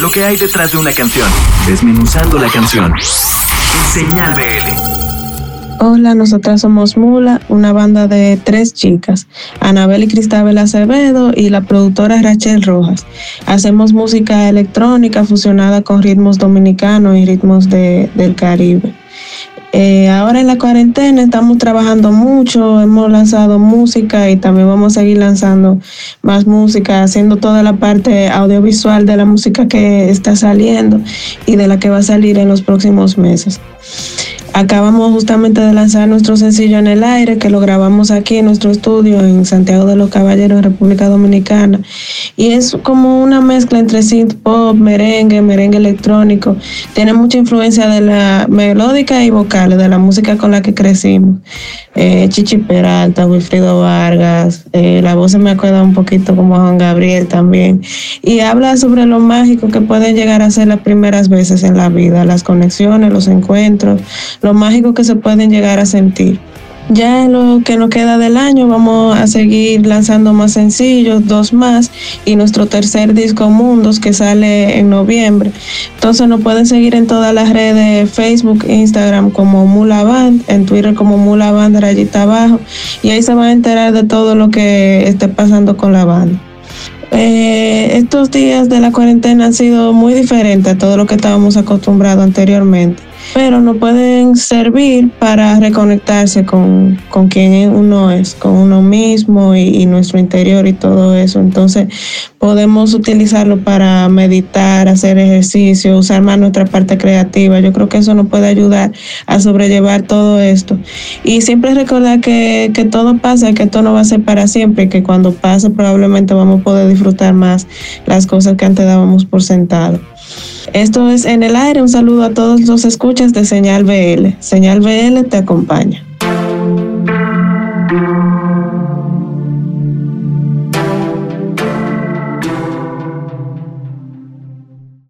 lo que hay detrás de una canción, desmenuzando la canción. Señal BL. Hola, nosotras somos Mula, una banda de tres chicas, Anabel y Cristabel Acevedo y la productora Rachel Rojas. Hacemos música electrónica fusionada con ritmos dominicanos y ritmos de, del Caribe. Eh, ahora en la cuarentena estamos trabajando mucho, hemos lanzado música y también vamos a seguir lanzando más música, haciendo toda la parte audiovisual de la música que está saliendo y de la que va a salir en los próximos meses. Acabamos justamente de lanzar nuestro sencillo en el aire, que lo grabamos aquí en nuestro estudio en Santiago de los Caballeros, República Dominicana. Y es como una mezcla entre synth pop, merengue, merengue electrónico. Tiene mucha influencia de la melódica y vocal, de la música con la que crecimos. Eh, Chichi Peralta, Wilfrido Vargas, eh, la voz se me acuerda un poquito como a Juan Gabriel también. Y habla sobre lo mágico que pueden llegar a ser las primeras veces en la vida, las conexiones, los encuentros lo mágico que se pueden llegar a sentir. Ya en lo que nos queda del año vamos a seguir lanzando más sencillos, dos más, y nuestro tercer disco Mundos que sale en noviembre. Entonces nos pueden seguir en todas las redes, Facebook, Instagram como Mula Band, en Twitter como Mula Band rayita abajo, y ahí se van a enterar de todo lo que esté pasando con la banda. Eh, estos días de la cuarentena han sido muy diferentes a todo lo que estábamos acostumbrados anteriormente pero no pueden servir para reconectarse con, con quien uno es, con uno mismo y, nuestro interior y todo eso. Entonces podemos utilizarlo para meditar, hacer ejercicio, usar más nuestra parte creativa. Yo creo que eso nos puede ayudar a sobrellevar todo esto. Y siempre recordar que, que todo pasa, que esto no va a ser para siempre, que cuando pase probablemente vamos a poder disfrutar más las cosas que antes dábamos por sentado. Esto es En el Aire. Un saludo a todos los escuchas de Señal BL. Señal BL te acompaña.